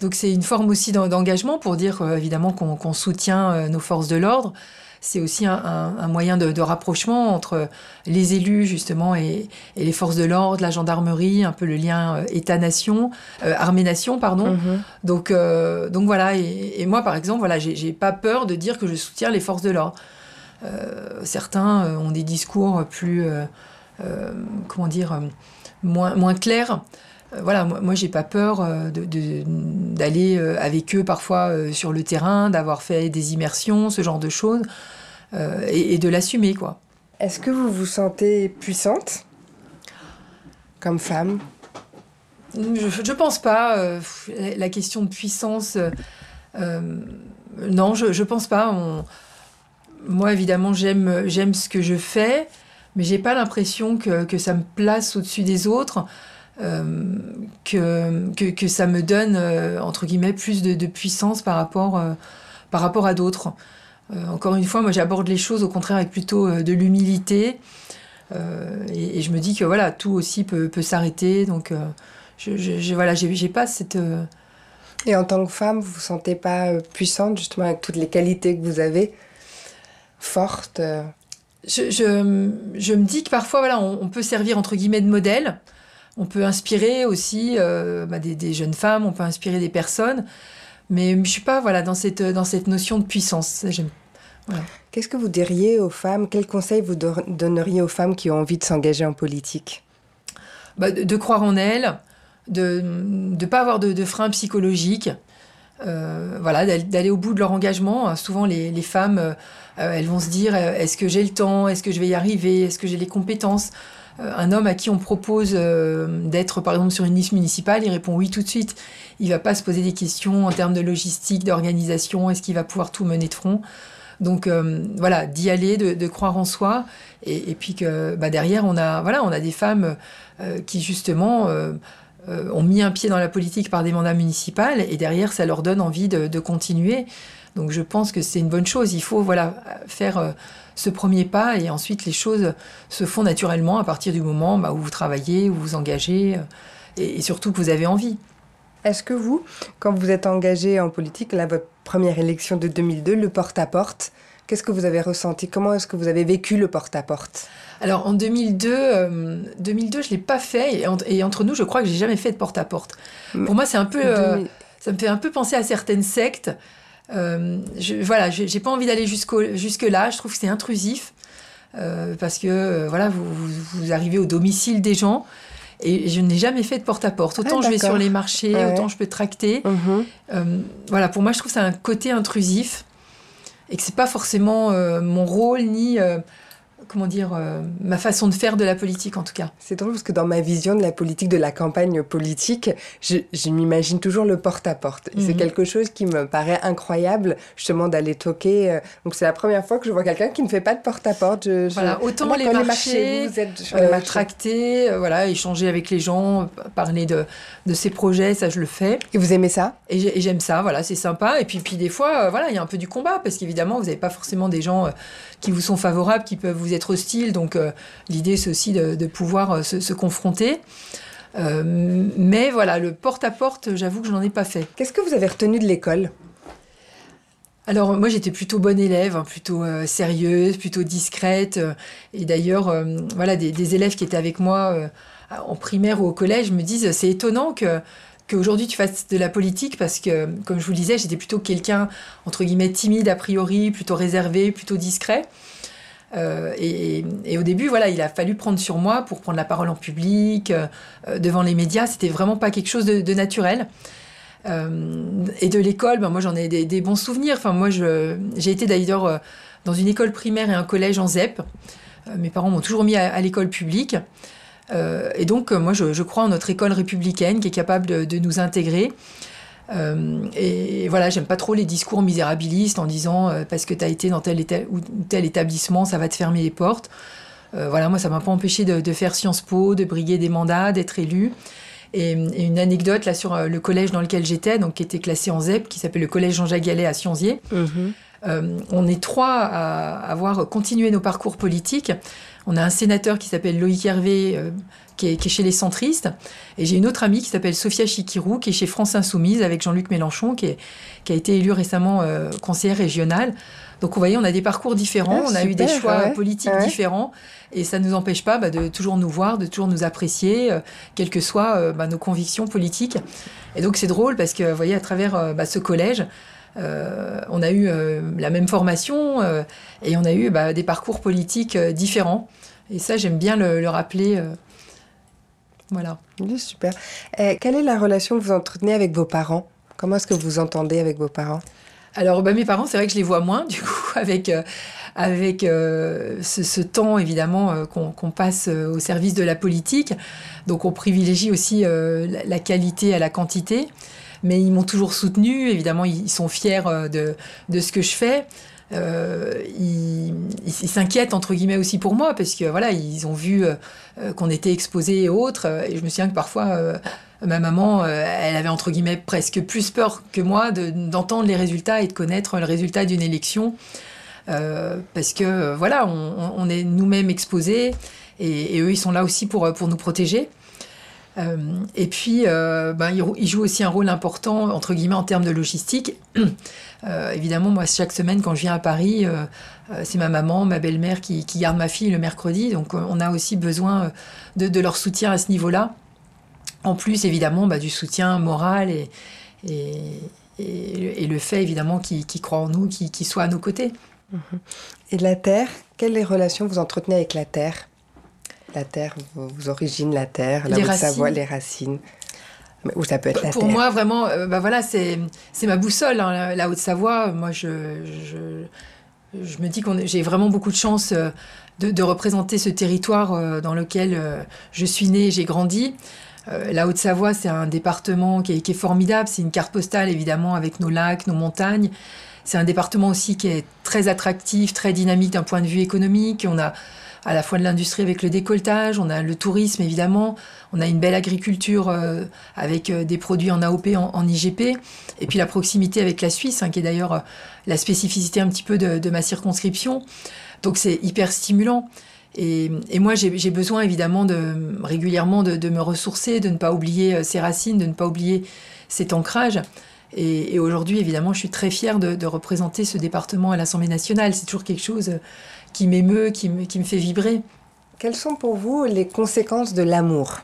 Donc c'est une forme aussi d'engagement pour dire euh, évidemment qu'on soutient euh, nos forces de l'ordre. C'est aussi un, moyen de, rapprochement entre les élus justement et, les forces de l'ordre, la gendarmerie, un peu le lien euh, État-nation, armée-nation, pardon. Mm-hmm. Donc, donc voilà. Et, moi, par exemple, voilà, j'ai pas peur de dire que je soutiens les forces de l'ordre. certains ont des discours plus, comment dire, moins, moins clairs. Euh, voilà, moi, moi j'ai pas peur euh, d'aller euh, avec eux parfois sur le terrain, d'avoir fait des immersions, ce genre de choses, et, de l'assumer, quoi.
Est-ce que vous vous sentez puissante comme femme?
Je, je pense pas. la question de puissance, non, je, je pense pas. moi, évidemment, j'aime j'aime ce que je fais, mais j'ai pas l'impression que, que, ça me place au-dessus des autres. Euh, que, que, ça me donne, euh, entre guillemets, plus de, puissance par rapport, euh, par rapport à d'autres. encore une fois, moi j'aborde les choses au contraire avec plutôt de l'humilité. Et, je me dis que voilà, tout aussi peut, peut s'arrêter. Donc, je, je, voilà, j'ai pas cette.
Et en tant que femme, vous vous sentez pas puissante, justement, avec toutes les qualités que vous avez, forte
je, je, je, me dis que parfois, voilà, on, on, peut servir entre guillemets de modèle. On peut inspirer aussi euh, bah, des, jeunes femmes, on peut inspirer des personnes, mais je suis pas voilà dans cette dans cette notion de puissance.
Qu'est-ce que vous diriez aux femmes? Quels conseils vous donneriez aux femmes qui ont envie de s'engager en politique?
Bah, de, croire en elles, de ne pas avoir de, freins psychologiques. voilà, d'aller au bout de leur engagement. Souvent, les, les femmes, elles vont se dire est-ce que j'ai le temps? Est-ce que je vais y arriver? Est-ce que j'ai les compétences? Un homme à qui on propose d'être par exemple sur une liste municipale, il répond oui tout de suite. Il va pas se poser des questions en termes de logistique, d'organisation, est-ce qu'il va pouvoir tout mener de front donc euh, voilà, d'y aller, de, croire en soi, et, puis que bah, derrière on a voilà, on a des femmes euh, qui justement euh, ont mis un pied dans la politique par des mandats municipaux, et derrière ça leur donne envie de, continuer. Donc je pense que c'est une bonne chose. Il faut voilà faire ce premier pas et ensuite les choses se font naturellement à partir du moment bah, où vous travaillez, où vous vous engagez et, surtout que vous avez envie.
Est-ce que vous, quand vous êtes engagé en politique, là, votre première élection de 2002, le porte-à-porte. Qu'est-ce que vous avez ressenti? Comment est-ce que vous avez vécu le porte-à-porte?
Alors en 2002, 2002 euh, je l'ai pas fait et, entre nous, je crois que j'ai jamais fait de porte-à-porte. Pour moi, c'est un peu, euh, ça me fait un peu penser à certaines sectes. Euh, je, voilà, j'ai pas envie d'aller jusque là. Je trouve que c'est intrusif parce que voilà, vous, vous, arrivez au domicile des gens. Et je n'ai jamais fait de porte-à-porte. Autant ah, je vais sur les marchés, autant je peux tracter. Mhm. Euh, voilà, pour moi, je trouve que c'est un côté intrusif et que c'est pas forcément euh, mon rôle ni euh, comment dire, euh, ma façon de faire de la politique en tout cas.
C'est drôle parce que dans ma vision de la politique, de la campagne politique, je, m'imagine toujours le porte-à-porte. C'est mhm. quelque chose qui me paraît incroyable, justement, d'aller toquer. Euh, donc c'est la première fois que je vois quelqu'un qui ne fait pas de porte-à-porte.
Voilà, autant les marchés, vous êtes sur les euh, tracter, voilà, échanger avec les gens, parler de, de ces projets, ça je le fais.
Et vous aimez ça?
Et j'aime ça, voilà, c'est sympa. Et puis, puis des fois, voilà, il y a un peu du combat parce qu'évidemment, vous n'avez pas forcément des gens qui vous sont favorables, qui peuvent vous être hostiles. Donc euh, l'idée, c'est aussi de, pouvoir euh, se, confronter. Euh, mais voilà, le porte-à-porte, j'avoue que je n'en ai pas fait.
Qu'est-ce que vous avez retenu de l'école?
Alors moi j'étais plutôt bonne élève, hein, plutôt sérieuse, plutôt discrète. et d'ailleurs, voilà, des, élèves qui étaient avec moi en primaire ou au collège me disent c'est étonnant que qu'aujourd'hui tu fasses de la politique parce que, comme je vous le disais, j'étais plutôt quelqu'un, entre guillemets, timide a priori, plutôt réservé, plutôt discret. Euh, et, au début, voilà, il a fallu prendre sur moi pour prendre la parole en public, euh, devant les médias. C'était vraiment pas quelque chose de, naturel. Euh, et de l'école, ben moi j'en ai des, bons souvenirs. Enfin, moi j'ai été d'ailleurs dans une école primaire et un collège en ZEP. mes parents m'ont toujours mis à l'école publique. Euh, et donc, euh, moi, je, crois en notre école républicaine qui est capable de, nous intégrer. Euh, et voilà, j'aime pas trop les discours misérabilistes en disant parce que tu as été dans tel, ou tel établissement, ça va te fermer les portes. voilà, moi, ça m'a pas empêché de, faire Sciences Po, de briguer des mandats, d'être élu. Et, une anecdote là sur le collège dans lequel j'étais, donc qui était classé en ZEP, qui s'appelle le collège Jean-Jacques Gallet à Sionzier. Mhm. on est trois à avoir continué nos parcours politiques. On a un sénateur qui s'appelle Loïc Hervé, euh, qui, est, chez les centristes. Et j'ai une autre amie qui s'appelle Sophia Chikirou, qui est chez France Insoumise, avec Jean-Luc Mélenchon, qui, a été élu récemment euh, conseillère régionale. Donc, vous voyez, on a des parcours différents, ah, on a eu des choix politiques différents, et ça ne nous empêche pas bah, de toujours nous voir, de toujours nous apprécier, euh, quelles que soient bah, nos convictions politiques. Et donc, c'est drôle parce que, vous voyez, à travers bah, ce collège, euh, on a eu euh, la même formation euh, et on a eu bah, des parcours politiques différents. Et ça, j'aime bien le, rappeler. voilà.
super. quelle est la relation que vous entretenez avec vos parents? Comment est-ce que vous entendez avec vos parents?
Alors, bah, mes parents, c'est vrai que je les vois moins, [laughs] du coup, avec, avec ce, temps, évidemment, qu'on passe au service de la politique. Donc, on privilégie aussi la, qualité à la quantité mais ils m'ont toujours soutenu. Évidemment, ils sont fiers euh, de, de ce que je fais. Euh, ils s'inquiètent entre guillemets aussi pour moi parce que voilà, ils ont vu euh, qu'on était exposé et autres. Et je me souviens que parfois, ma maman, elle avait entre guillemets presque plus peur que moi d'entendre les résultats et de connaître le résultat d'une élection. parce que voilà, on, on est nous-mêmes exposés et, et, eux, ils sont là aussi pour, pour nous protéger. Euh, et puis, euh, ben, il, joue aussi un rôle important, entre guillemets, en termes de logistique. [clears throat] Euh, évidemment, moi, chaque semaine, quand je viens à Paris, c'est ma maman, ma belle-mère qui, garde ma fille le mercredi. Donc, on a aussi besoin de, leur soutien à ce niveau-là. En plus, évidemment, bah, du soutien moral et, le fait, évidemment, qu'ils croient en nous, qu'ils soient à nos côtés.
Et la Terre, quelles relations vous entretenez avec la Terre? La terre, vos, origines, la terre, la Savoie, les racines. Ou ça peut être la
Pour
terre.
moi, vraiment, euh, bah voilà, c'est ma boussole, hein, la, la Haute-Savoie. Moi, je, je, je me dis que j'ai vraiment beaucoup de chance euh, de, de représenter ce territoire euh, dans lequel euh, je suis née, j'ai grandi. La Haute-Savoie, c'est un département qui est, qui est formidable. C'est une carte postale, évidemment, avec nos lacs, nos montagnes. C'est un département aussi qui est très attractif, très dynamique d'un point de vue économique. On a à la fois de l'industrie avec le décolletage, on a le tourisme, évidemment. On a une belle agriculture euh, avec euh, des produits en AOP, en, IGP. Et puis la proximité avec la Suisse, hein, qui est d'ailleurs euh, la spécificité un petit peu de, ma circonscription. Donc c'est hyper stimulant. Et, moi, j'ai besoin évidemment de, régulièrement de, me ressourcer, de ne pas oublier ses racines, de ne pas oublier cet ancrage. Et, aujourd'hui, évidemment, je suis très fière de, représenter ce département à l'Assemblée nationale. C'est toujours quelque chose qui m'émeut, qui me, qui me fait vibrer.
Quelles sont pour vous les conséquences de l'amour?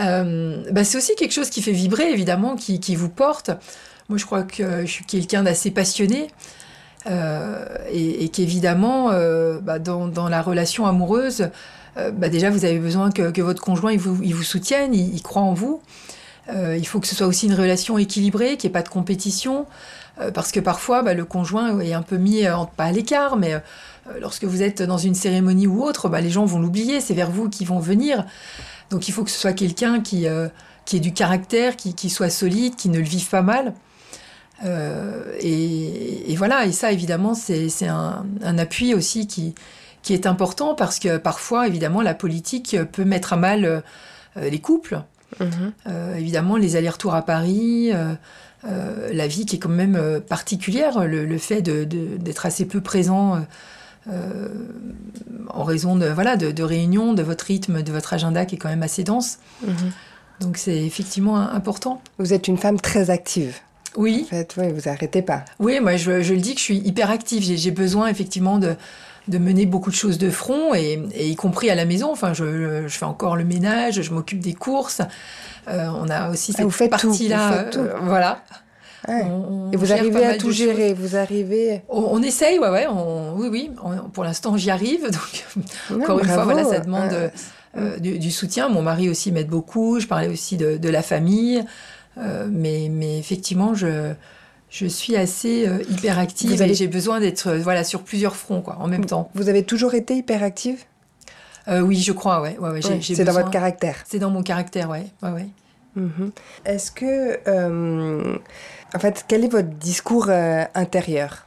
Euh, bah, c'est aussi quelque chose qui fait vibrer, évidemment, qui, qui vous porte. Moi, je crois que je suis quelqu'un d'assez passionné. euh, et, et qu'évidemment, euh, bah, dans, dans la relation amoureuse, euh, bah, déjà, vous avez besoin que, que votre conjoint il vous, il vous soutienne, il, il croit en vous. Il faut que ce soit aussi une relation équilibrée, qu'il n'y ait pas de compétition. Euh, parce que parfois, bah, le conjoint est un peu mis, euh, pas à l'écart, mais euh, lorsque vous êtes dans une cérémonie ou autre, bah, les gens vont l'oublier, c'est vers vous qu'ils vont venir. Donc il faut que ce soit quelqu'un qui, euh, qui ait du caractère, qui, qui soit solide, qui ne le vive pas mal. Euh, et, et voilà, et ça évidemment, c'est un, un appui aussi qui, qui est important parce que parfois, évidemment, la politique peut mettre à mal les couples. Euh, évidemment, les allers-retours à Paris, euh, euh, la vie qui est quand même euh, particulière, le, le fait de- de- d'être assez peu présent euh, en raison de, voilà, de, de réunions, de votre rythme, de votre agenda qui est quand même assez dense. Donc c'est effectivement important.
Vous êtes une femme très active.
Oui,
En fait, oui, vous arrêtez pas.
oui, moi je, je le dis que je suis hyper active. J'ai- J'ai besoin effectivement de, de mener beaucoup de choses de front, et, et y compris à la maison. Enfin, je, je fais encore le ménage, je m'occupe des courses. Euh, on a aussi
Ah,
cette
vous faites tout,
partie-là.
vous faites tout.
euh, voilà.
Ouais.
On- on
Et vous arrivez à tout gérer. Vous arrivez.
On, on essaye, ouais, ouais. on- oui, oui. pour l'instant, j'y arrive. [laughs] Donc, encore une fois, voilà, ça demande
Euh,
euh, du, du soutien. Mon mari aussi m'aide beaucoup. Je parlais aussi de, de la famille. Euh, mais, mais effectivement, je, je suis assez euh, hyper active
Vous avez-
et j'ai besoin d'être euh, voilà, sur plusieurs fronts quoi, en même temps.
Vous avez toujours été hyper active
Euh, oui, je crois, ouais. ouais, ouais, j'ai-
Ouais,
j'ai
C'est dans votre caractère.
C'est dans mon caractère, ouais. ouais, ouais.
Mhm. Est-ce que, en fait, quel est votre discours intérieur?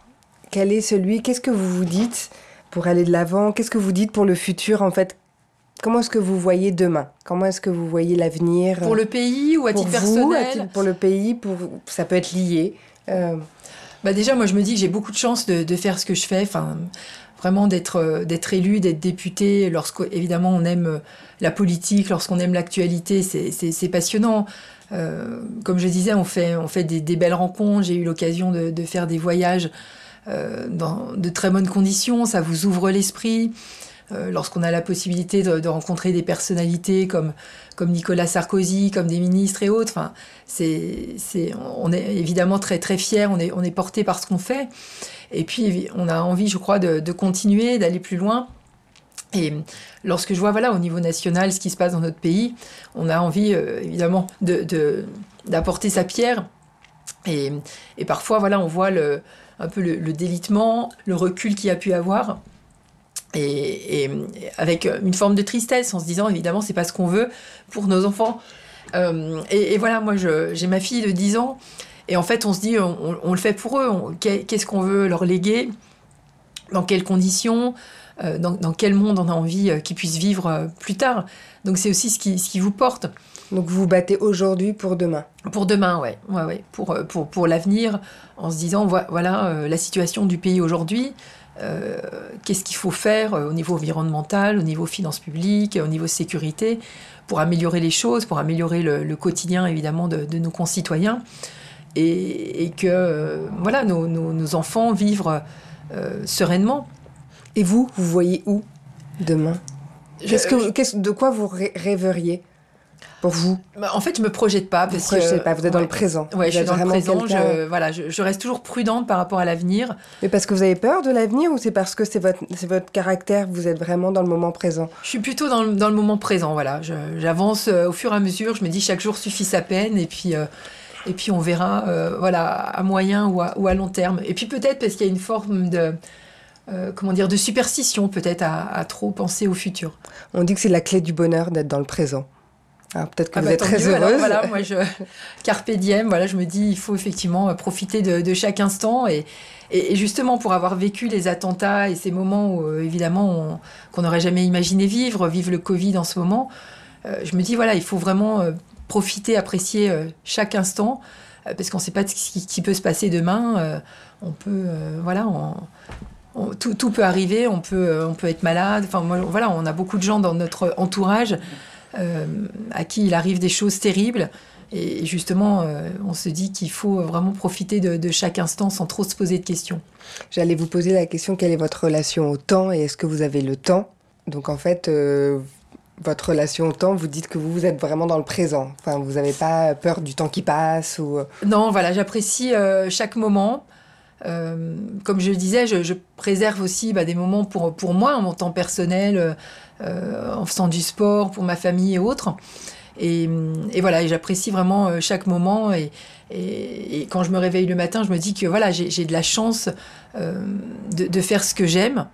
Quel est celui Qu'est-ce que vous vous dites pour aller de l'avant? Qu'est-ce que vous dites pour le futur En fait, comment est-ce que vous voyez demain? Comment est-ce que vous voyez l'avenir?
Pour le pays ou à titre
vous, à
personnel?
titre- pour le pays, pour ça peut être lié. Euh,
Bah déjà, moi, je me dis que j'ai beaucoup de chance de, de faire ce que je fais. Enfin, vraiment d'être euh, d'être élu, d'être député. Lorsqu'évidemment on aime euh, la politique, lorsqu'on aime l'actualité, c'est passionnant. Euh, comme je disais, on fait on fait des, des belles rencontres. J'ai eu l'occasion de, de faire des voyages euh, dans de très bonnes conditions. Ça vous ouvre l'esprit. Euh, Lorsqu'on a la possibilité de, rencontrer des personnalités comme Nicolas Sarkozy, comme des ministres et autres. Enfin, c'est, on est évidemment très très fiers, on est, porté par ce qu'on fait. Et puis on a envie, je crois, de, continuer, d'aller plus loin. Et lorsque je vois, voilà, au niveau national, ce qui se passe dans notre pays, on a envie, euh, évidemment, de, de- d'apporter sa pierre. Et, parfois, voilà, on voit un peu le, le délitement, le recul qu'il y a pu avoir. Et, et avec une forme de tristesse, en se disant, évidemment, c'est pas ce qu'on veut pour nos enfants. Euh, et, et voilà, moi, j'ai ma fille de 10 ans. Et en fait, on se dit, on, on- on le fait pour eux. Qu'est-ce qu'on veut leur léguer? Dans quelles conditions? Euh, dans, dans quel monde on a envie euh, qu'ils puissent vivre euh, plus tard? Donc, c'est aussi ce qui, ce qui vous porte.
donc vous vous battez aujourd'hui pour demain?
Pour demain, ouais, ouais, ouais. Pour, euh, pour, pour l'avenir, en se disant, voi- voilà euh, la situation du pays aujourd'hui. Euh, Qu'est-ce qu'il faut faire euh, au niveau environnemental, au niveau finances publiques, au niveau sécurité, pour améliorer les choses, pour améliorer le, le quotidien, évidemment, de, de nos concitoyens. Et, et que, euh, voilà, nos, nos, nos enfants vivent euh, sereinement.
Et vous, vous voyez où demain? Que, de quoi vous rê- rêveriez? Pour vous
bah, En fait, je me projette pas.
Parce vous ne pas, vous êtes dans le présent.
Oui, je suis dans le présent. Je, voilà, je, reste toujours prudente par rapport à l'avenir.
Mais parce que vous avez peur de l'avenir ou c'est parce que c'est votre, votre caractère, vous êtes vraiment dans le moment présent?
Je suis plutôt dans le, dans le moment présent, voilà. J'avance euh, au fur et à mesure, je me dis chaque jour suffit sa peine et puis... Euh, et puis on verra, euh, voilà, à moyen ou à, ou à long terme. Et puis peut-être parce qu'il y a une forme de, comment dire, de superstition peut-être à, à, trop penser au futur.
On dit que c'est la clé du bonheur d'être dans le présent. Alors peut-être que ah vous bah, êtes très heureuse.
voilà, moi je [laughs] carpe diem, voilà, je me dis il faut effectivement profiter de, chaque instant et, et, justement pour avoir vécu les attentats et ces moments où euh, évidemment qu'on n'aurait jamais imaginé vivre, vivre le Covid en ce moment, euh, je me dis voilà, il faut vraiment euh, profiter, apprécier chaque instant parce qu'on ne sait pas ce qui, peut se passer demain. on peut voilà, tout, tout, peut arriver, on peut on peut être malade. Enfin voilà, on a beaucoup de gens dans notre entourage. Euh, à qui il arrive des choses terribles. Et justement, euh, on se dit qu'il faut vraiment profiter de, chaque instant sans trop se poser de questions.
J'allais vous poser la question, quelle est votre relation au temps et est-ce que vous avez le temps? Donc en fait, euh, votre relation au temps, vous dites que vous, vous êtes vraiment dans le présent. Enfin, vous n'avez pas peur du temps qui passe ou...
Non, voilà, j'apprécie chaque moment. Comme je le disais, je, préserve aussi bah, des moments pour, pour moi, mon temps personnel, euh, en faisant du sport pour ma famille et autres. Et, voilà, j'apprécie vraiment euh, chaque moment. Et, quand je me réveille le matin, je me dis que voilà, j'ai de la chance euh, de, faire ce que j'aime,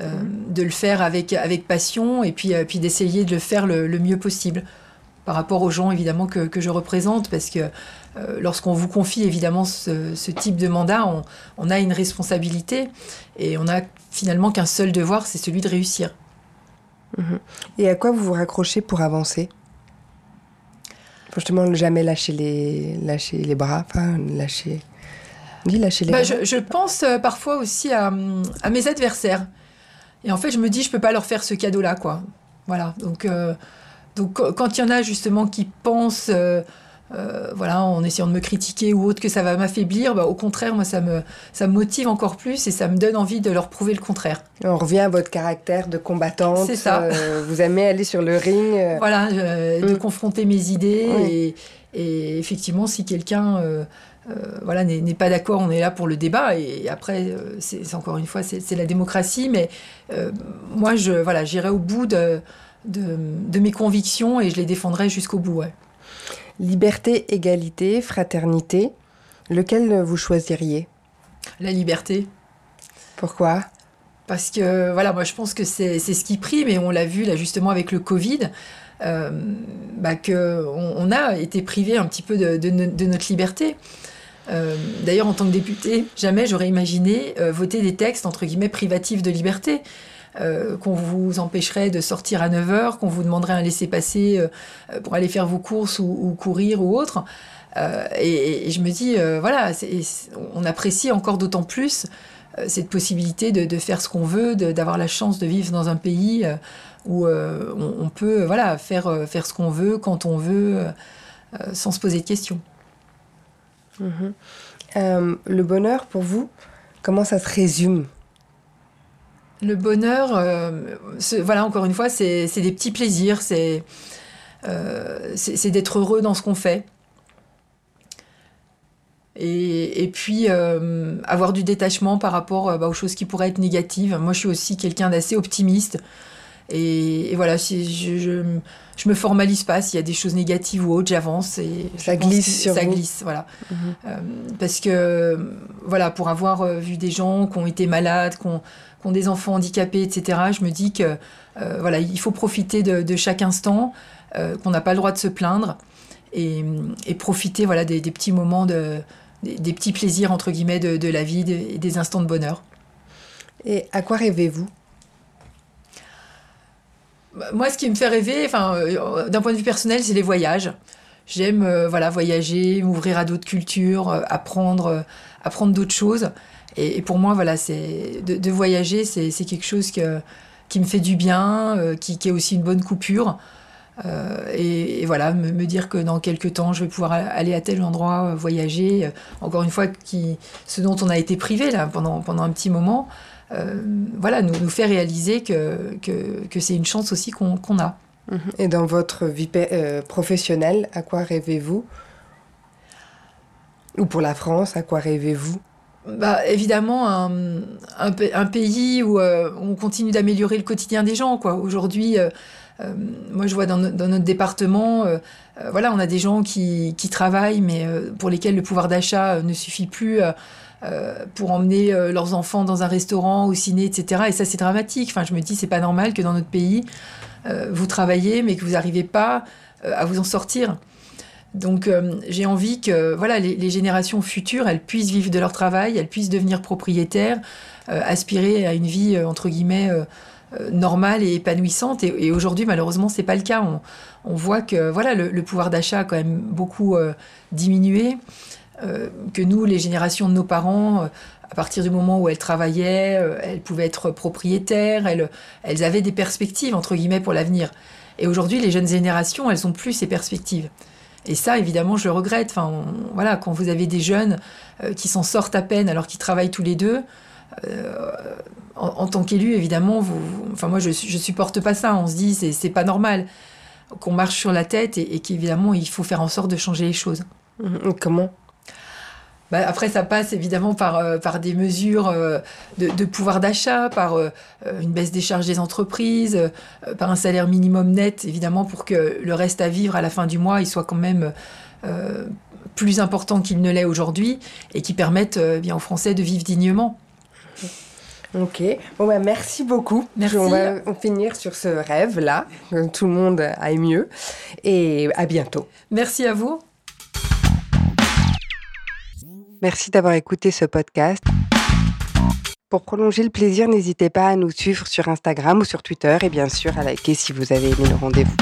de le faire avec, avec passion et puis, puis d'essayer de le faire le, mieux possible par rapport aux gens évidemment que, que je représente parce que lorsqu'on vous confie évidemment ce, ce type de mandat, on, on, a une responsabilité et on a finalement qu'un seul devoir, c'est celui de réussir.
Et à quoi vous vous raccrochez pour avancer? Justement, ne jamais lâcher les, lâcher les bras, enfin, lâcher...
Ni lâcher les bah, bras. Je, pense euh, parfois aussi à, mes adversaires. Et en fait, je me dis, je peux pas leur faire ce cadeau-là, quoi. Voilà. Donc, euh, donc quand il y en a justement qui pensent... Euh, euh, voilà, en essayant de me critiquer ou autre, que ça va m'affaiblir, bah, au contraire, moi, ça me, ça me motive encore plus et ça me donne envie de leur prouver le contraire.
On revient à votre caractère de combattante. C'est ça. Euh, vous aimez aller sur le ring. Euh.
Voilà, de mm. confronter mes idées. Et, effectivement, si quelqu'un voilà, n'est pas d'accord, on est là pour le débat. Et, après, c'est encore une fois, c'est la démocratie. Mais moi, je voilà, j'irai au bout de, de, de, mes convictions et je les défendrai jusqu'au bout. Ouais.
Liberté, égalité, fraternité, lequel vous choisiriez?
La liberté.
Pourquoi?
Parce que, voilà, moi je pense que c'est ce qui prime, et on l'a vu là justement avec le Covid, euh, bah, on a été privé un petit peu de, notre liberté. Euh, d'ailleurs, en tant que député, jamais j'aurais imaginé euh, voter des textes, entre guillemets, privatifs de liberté. Euh, qu'on vous empêcherait de sortir à 9 heures, qu'on vous demanderait un laisser-passer euh, pour aller faire vos courses ou, courir ou autre. Euh, et, je me dis, voilà, on apprécie encore d'autant plus cette possibilité de, faire ce qu'on veut, d'avoir la chance de vivre dans un pays où on, peut voilà, faire, faire ce qu'on veut, quand on veut, sans se poser de questions.
Mm-hmm. le bonheur, pour vous, comment ça se résume?
Le bonheur, euh, voilà, encore une fois, c'est des petits plaisirs, c'est euh, d'être heureux dans ce qu'on fait. Et, puis euh, avoir du détachement par rapport bah, aux choses qui pourraient être négatives. Moi, je suis aussi quelqu'un d'assez optimiste. Et, voilà, si je, je, me formalise pas s'il y a des choses négatives ou autres, j'avance et
ça glisse sur
ça glisse, voilà. Mhm. parce que voilà, pour avoir vu des gens qui ont été malades, qui ont qui ont des enfants handicapés, etc., je me dis que euh, voilà, il faut profiter de, chaque instant, euh, qu'on n'a pas le droit de se plaindre et, profiter voilà des, petits moments de des, petits plaisirs entre guillemets de, la vie et des instants de bonheur.
Et à quoi rêvez-vous?
Moi, ce qui me fait rêver, enfin, euh, d'un point de vue personnel, c'est les voyages. J'aime voilà voyager, m'ouvrir à d'autres cultures, apprendre apprendre d'autres choses. Et, pour moi, voilà, c'est de, voyager, c'est quelque chose qui me fait du bien, euh, qui, est aussi une bonne coupure. Euh, et, voilà, me, dire que dans quelques temps, je vais pouvoir aller à tel endroit, euh, voyager. encore une fois, qui, ce dont on a été privé pendant, pendant un petit moment, voilà, nous, nous fait réaliser que, que, que c'est une chance aussi qu'on a.
Et dans votre vie euh, professionnelle, à quoi rêvez-vous? Ou pour la France, à quoi rêvez-vous?
Bah, évidemment, un, un, pays où euh, on continue d'améliorer le quotidien des gens. Aujourd'hui, euh, moi je vois dans, dans notre département, voilà, on a des gens qui, qui travaillent, mais pour lesquels le pouvoir d'achat ne suffit plus. Pour emmener leurs enfants dans un restaurant, au ciné, etc. Et ça, c'est dramatique. Enfin, je me dis, c'est pas normal que dans notre pays, euh, vous travaillez, mais que vous n'arrivez pas euh, à vous en sortir. Donc euh, j'ai envie que voilà les, générations futures, elles puissent vivre de leur travail, elles puissent devenir propriétaires, aspirer à une vie entre guillemets normale et épanouissante. Et, aujourd'hui, malheureusement, c'est pas le cas. On, voit que voilà le, pouvoir d'achat a quand même beaucoup diminué. Que nous, les générations de nos parents, à partir du moment où elles travaillaient, euh, elles pouvaient être propriétaires, elles, avaient des perspectives, entre guillemets, pour l'avenir. Et aujourd'hui, les jeunes générations, elles n'ont plus ces perspectives. Et ça, évidemment, je le regrette. Enfin, voilà, quand vous avez des jeunes euh, qui s'en sortent à peine alors qu'ils travaillent tous les deux, euh, en, tant qu'élu, évidemment, vous, enfin, moi, je ne supporte pas ça. On se dit, c'est pas normal qu'on marche sur la tête et, et qu'évidemment, il faut faire en sorte de changer les choses.
Comment?
Bah, après, ça passe évidemment par, euh, par des mesures euh, de, pouvoir d'achat, par euh, une baisse des charges des entreprises, par un salaire minimum net, évidemment, pour que le reste à vivre à la fin du mois, il soit quand même plus important qu'il ne l'est aujourd'hui et qui permette bien aux Français de vivre dignement.
Ok. Bon, bah, merci beaucoup.
Merci.
On va finir sur ce rêve-là, tout le monde aille mieux. Et à bientôt.
Merci à vous.
Merci d'avoir écouté ce podcast. Pour prolonger le plaisir, n'hésitez pas à nous suivre sur Instagram ou sur Twitter et bien sûr à liker si vous avez aimé le rendez-vous.